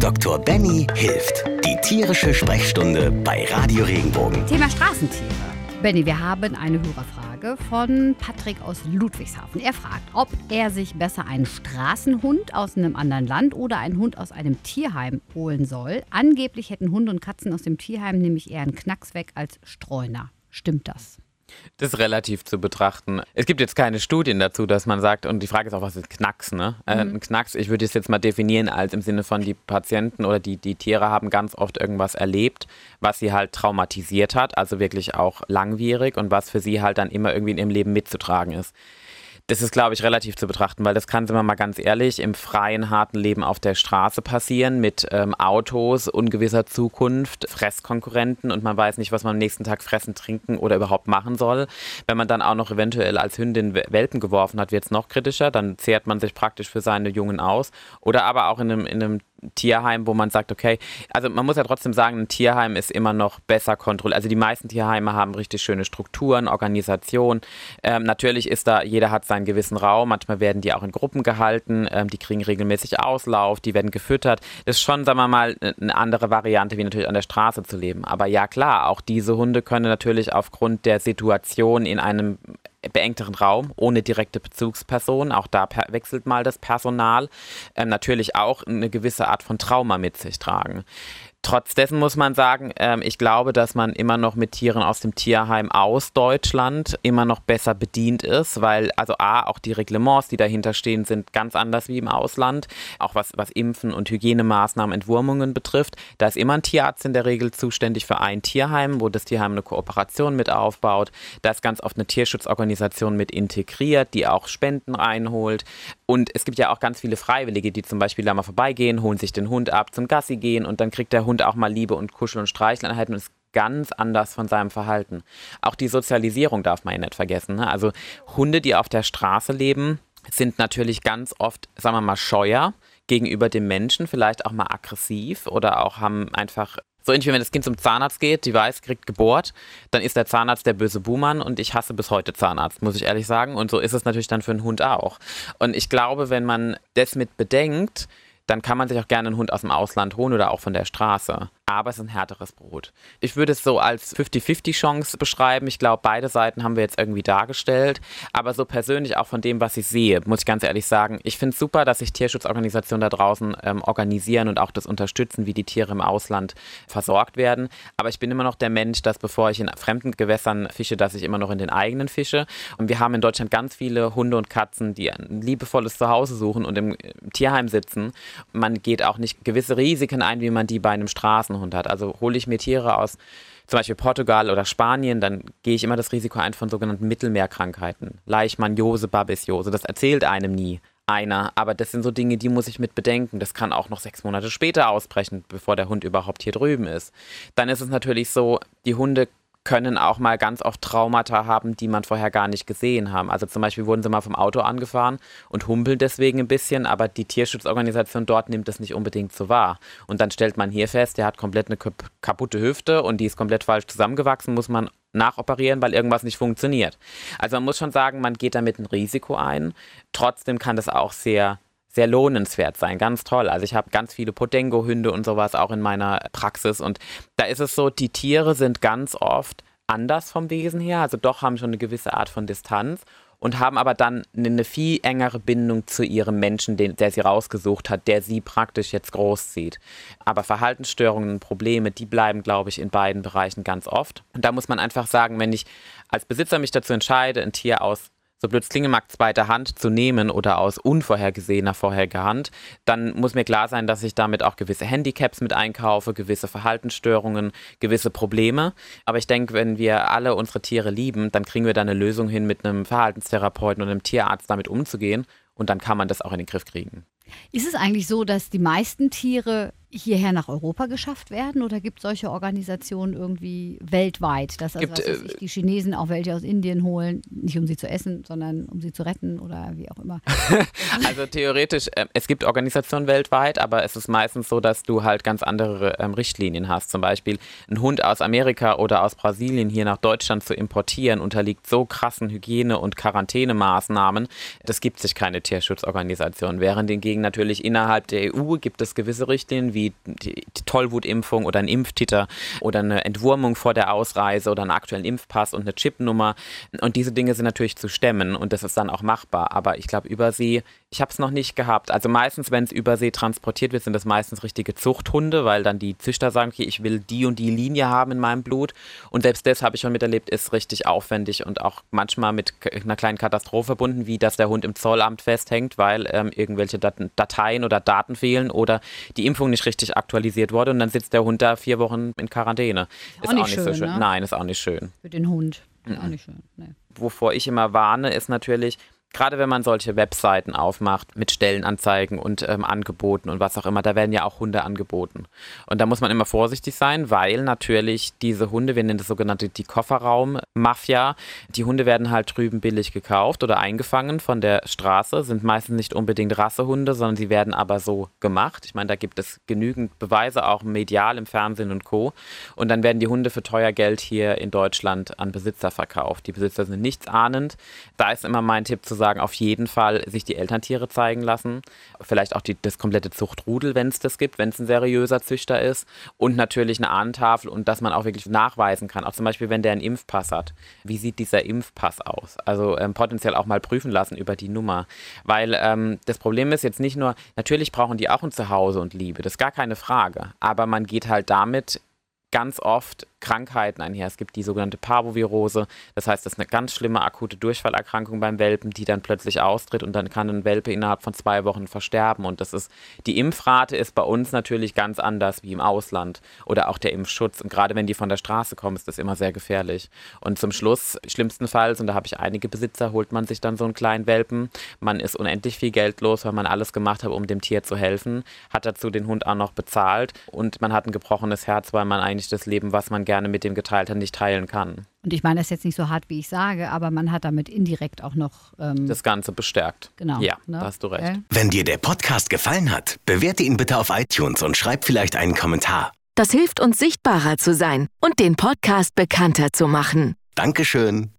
Dr. Benny hilft. Die tierische Sprechstunde bei Radio Regenbogen. Thema Straßentiere. Benny, wir haben eine Hörerfrage von Patrick aus Ludwigshafen. Er fragt, ob er sich besser einen Straßenhund aus einem anderen Land oder einen Hund aus einem Tierheim holen soll. Angeblich hätten Hunde und Katzen aus dem Tierheim nämlich eher einen Knacks weg als Streuner. Stimmt das? Das ist relativ zu betrachten. Es gibt jetzt keine Studien dazu, dass man sagt, und die Frage ist auch, was ist Knacks, ne? Äh, mhm. Ein Knacks, ich würde es jetzt mal definieren als im Sinne von, die Patienten oder die, die Tiere haben ganz oft irgendwas erlebt, was sie halt traumatisiert hat, also wirklich auch langwierig und was für sie halt dann immer irgendwie in ihrem Leben mitzutragen ist. Das ist, glaube ich, relativ zu betrachten, weil das kann, sind wir mal ganz ehrlich, im freien, harten Leben auf der Straße passieren mit ähm, Autos, ungewisser Zukunft, Fresskonkurrenten und man weiß nicht, was man am nächsten Tag fressen, trinken oder überhaupt machen soll. Wenn man dann auch noch eventuell als Hündin Welpen geworfen hat, wird es noch kritischer. Dann zehrt man sich praktisch für seine Jungen aus. Oder aber auch in einem, in einem Tierheim, wo man sagt, okay, also man muss ja trotzdem sagen, ein Tierheim ist immer noch besser kontrolliert. Also die meisten Tierheime haben richtig schöne Strukturen, Organisation. Ähm, natürlich ist da, jeder hat seinen gewissen Raum. Manchmal werden die auch in Gruppen gehalten. Ähm, die kriegen regelmäßig Auslauf, die werden gefüttert. Das ist schon, sagen wir mal, eine andere Variante, wie natürlich an der Straße zu leben. Aber ja, klar, auch diese Hunde können natürlich aufgrund der Situation in einem beengteren Raum, ohne direkte Bezugsperson. Auch da wechselt mal das Personal. Ähm, natürlich auch eine gewisse Art von Trauma mit sich tragen. Trotz dessen muss man sagen, ähm, ich glaube, dass man immer noch mit Tieren aus dem Tierheim aus Deutschland immer noch besser bedient ist, weil also A, auch die Reglements, die dahinter stehen, sind ganz anders wie im Ausland. Auch was, was Impfen und Hygienemaßnahmen, Entwurmungen betrifft. Da ist immer ein Tierarzt in der Regel zuständig für ein Tierheim, wo das Tierheim eine Kooperation mit aufbaut. Da ist ganz oft eine Tierschutzorganisation mit integriert, die auch Spenden reinholt. Und es gibt ja auch ganz viele Freiwillige, die zum Beispiel da mal vorbeigehen, holen sich den Hund ab, zum Gassi gehen und dann kriegt der Hund auch mal Liebe und Kuschel und Streicheleinheiten und ist ganz anders von seinem Verhalten. Auch die Sozialisierung darf man ja nicht vergessen. Ne? Also Hunde, die auf der Straße leben, sind natürlich ganz oft, sagen wir mal, scheuer gegenüber dem Menschen, vielleicht auch mal aggressiv oder auch haben einfach so ähnlich wie wenn das Kind zum Zahnarzt geht, die weiß, kriegt gebohrt, dann ist der Zahnarzt der böse Buhmann und ich hasse bis heute Zahnarzt, muss ich ehrlich sagen. Und so ist es natürlich dann für einen Hund auch. Und ich glaube, wenn man das mit bedenkt, dann kann man sich auch gerne einen Hund aus dem Ausland holen oder auch von der Straße aber es ist ein härteres Brot. Ich würde es so als 50-50-Chance beschreiben. Ich glaube, beide Seiten haben wir jetzt irgendwie dargestellt. Aber so persönlich auch von dem, was ich sehe, muss ich ganz ehrlich sagen, ich finde es super, dass sich Tierschutzorganisationen da draußen ähm, organisieren und auch das unterstützen, wie die Tiere im Ausland versorgt werden. Aber ich bin immer noch der Mensch, dass bevor ich in fremden Gewässern fische, dass ich immer noch in den eigenen fische. Und wir haben in Deutschland ganz viele Hunde und Katzen, die ein liebevolles Zuhause suchen und im, im Tierheim sitzen. Man geht auch nicht gewisse Risiken ein, wie man die bei einem Straßen Hund hat. Also hole ich mir Tiere aus zum Beispiel Portugal oder Spanien, dann gehe ich immer das Risiko ein von sogenannten Mittelmeerkrankheiten. Leishmaniose, Babesiose, das erzählt einem nie einer. Aber das sind so Dinge, die muss ich mit bedenken. Das kann auch noch sechs Monate später ausbrechen, bevor der Hund überhaupt hier drüben ist. Dann ist es natürlich so, die Hunde können auch mal ganz oft Traumata haben, die man vorher gar nicht gesehen haben. Also zum Beispiel wurden sie mal vom Auto angefahren und humpeln deswegen ein bisschen, aber die Tierschutzorganisation dort nimmt das nicht unbedingt so wahr. Und dann stellt man hier fest, der hat komplett eine kaputte Hüfte und die ist komplett falsch zusammengewachsen, muss man nachoperieren, weil irgendwas nicht funktioniert. Also man muss schon sagen, man geht damit ein Risiko ein. Trotzdem kann das auch sehr sehr lohnenswert sein. Ganz toll. Also ich habe ganz viele Podengo-Hunde und sowas auch in meiner Praxis. Und da ist es so, die Tiere sind ganz oft anders vom Wesen her, also doch haben schon eine gewisse Art von Distanz und haben aber dann eine viel engere Bindung zu ihrem Menschen, den, der sie rausgesucht hat, der sie praktisch jetzt großzieht. Aber Verhaltensstörungen und Probleme, die bleiben, glaube ich, in beiden Bereichen ganz oft. Und da muss man einfach sagen, wenn ich als Besitzer mich dazu entscheide, ein Tier aus so blöd es mag, zweiter Hand zu nehmen oder aus unvorhergesehener vorheriger Hand, dann muss mir klar sein, dass ich damit auch gewisse Handicaps mit einkaufe, gewisse Verhaltensstörungen, gewisse Probleme. Aber ich denke, wenn wir alle unsere Tiere lieben, dann kriegen wir da eine Lösung hin, mit einem Verhaltenstherapeuten und einem Tierarzt damit umzugehen. Und dann kann man das auch in den Griff kriegen. Ist es eigentlich so, dass die meisten Tiere hierher nach Europa geschafft werden oder gibt es solche Organisationen irgendwie weltweit, dass also, gibt, was ich, die Chinesen auch welche aus Indien holen, nicht um sie zu essen, sondern um sie zu retten oder wie auch immer? also theoretisch, äh, es gibt Organisationen weltweit, aber es ist meistens so, dass du halt ganz andere ähm, Richtlinien hast. Zum Beispiel ein Hund aus Amerika oder aus Brasilien hier nach Deutschland zu importieren, unterliegt so krassen Hygiene- und Quarantänemaßnahmen, das gibt sich keine Tierschutzorganisation. Während hingegen natürlich innerhalb der EU gibt es gewisse Richtlinien, wie die Tollwutimpfung oder ein Impftitter oder eine Entwurmung vor der Ausreise oder einen aktuellen Impfpass und eine Chipnummer. Und diese Dinge sind natürlich zu stemmen und das ist dann auch machbar. Aber ich glaube, Übersee, ich habe es noch nicht gehabt. Also meistens, wenn es Übersee transportiert wird, sind das meistens richtige Zuchthunde, weil dann die Züchter sagen, okay, ich will die und die Linie haben in meinem Blut. Und selbst das habe ich schon miterlebt, ist richtig aufwendig und auch manchmal mit einer kleinen Katastrophe verbunden, wie dass der Hund im Zollamt festhängt, weil ähm, irgendwelche Dateien oder Daten fehlen oder die Impfung nicht richtig aktualisiert wurde und dann sitzt der Hund da vier Wochen in Quarantäne. Ist auch nicht, auch nicht schön, so schön. Ne? Nein, ist auch nicht schön. Für den Hund. Ist mhm. auch nicht schön. Nee. Wovor ich immer warne, ist natürlich, Gerade wenn man solche Webseiten aufmacht mit Stellenanzeigen und ähm, Angeboten und was auch immer, da werden ja auch Hunde angeboten. Und da muss man immer vorsichtig sein, weil natürlich diese Hunde, wir nennen das sogenannte die Kofferraum-Mafia, die Hunde werden halt drüben billig gekauft oder eingefangen von der Straße, sind meistens nicht unbedingt Rassehunde, sondern sie werden aber so gemacht. Ich meine, da gibt es genügend Beweise, auch medial im Fernsehen und Co. Und dann werden die Hunde für teuer Geld hier in Deutschland an Besitzer verkauft. Die Besitzer sind nichts ahnend. Da ist immer mein Tipp zu sagen, auf jeden Fall sich die Elterntiere zeigen lassen. Vielleicht auch die, das komplette Zuchtrudel, wenn es das gibt, wenn es ein seriöser Züchter ist. Und natürlich eine Ahnentafel und dass man auch wirklich nachweisen kann. Auch zum Beispiel, wenn der einen Impfpass hat. Wie sieht dieser Impfpass aus? Also ähm, potenziell auch mal prüfen lassen über die Nummer. Weil ähm, das Problem ist jetzt nicht nur, natürlich brauchen die auch ein Zuhause und Liebe, das ist gar keine Frage. Aber man geht halt damit ganz oft Krankheiten einher. Es gibt die sogenannte Parvovirose, das heißt, das ist eine ganz schlimme akute Durchfallerkrankung beim Welpen, die dann plötzlich austritt und dann kann ein Welpe innerhalb von zwei Wochen versterben. Und das ist, die Impfrate ist bei uns natürlich ganz anders wie im Ausland oder auch der Impfschutz. Und gerade wenn die von der Straße kommen, ist das immer sehr gefährlich. Und zum Schluss, schlimmstenfalls, und da habe ich einige Besitzer, holt man sich dann so einen kleinen Welpen. Man ist unendlich viel Geld los, weil man alles gemacht hat, um dem Tier zu helfen, hat dazu den Hund auch noch bezahlt und man hat ein gebrochenes Herz, weil man eigentlich das Leben, was man gerne mit dem geteilt hat, nicht teilen kann. Und ich meine das ist jetzt nicht so hart, wie ich sage, aber man hat damit indirekt auch noch ähm, das Ganze bestärkt. Genau. Ja, ne? da hast du recht. Okay. Wenn dir der Podcast gefallen hat, bewerte ihn bitte auf iTunes und schreib vielleicht einen Kommentar. Das hilft uns sichtbarer zu sein und den Podcast bekannter zu machen. Dankeschön.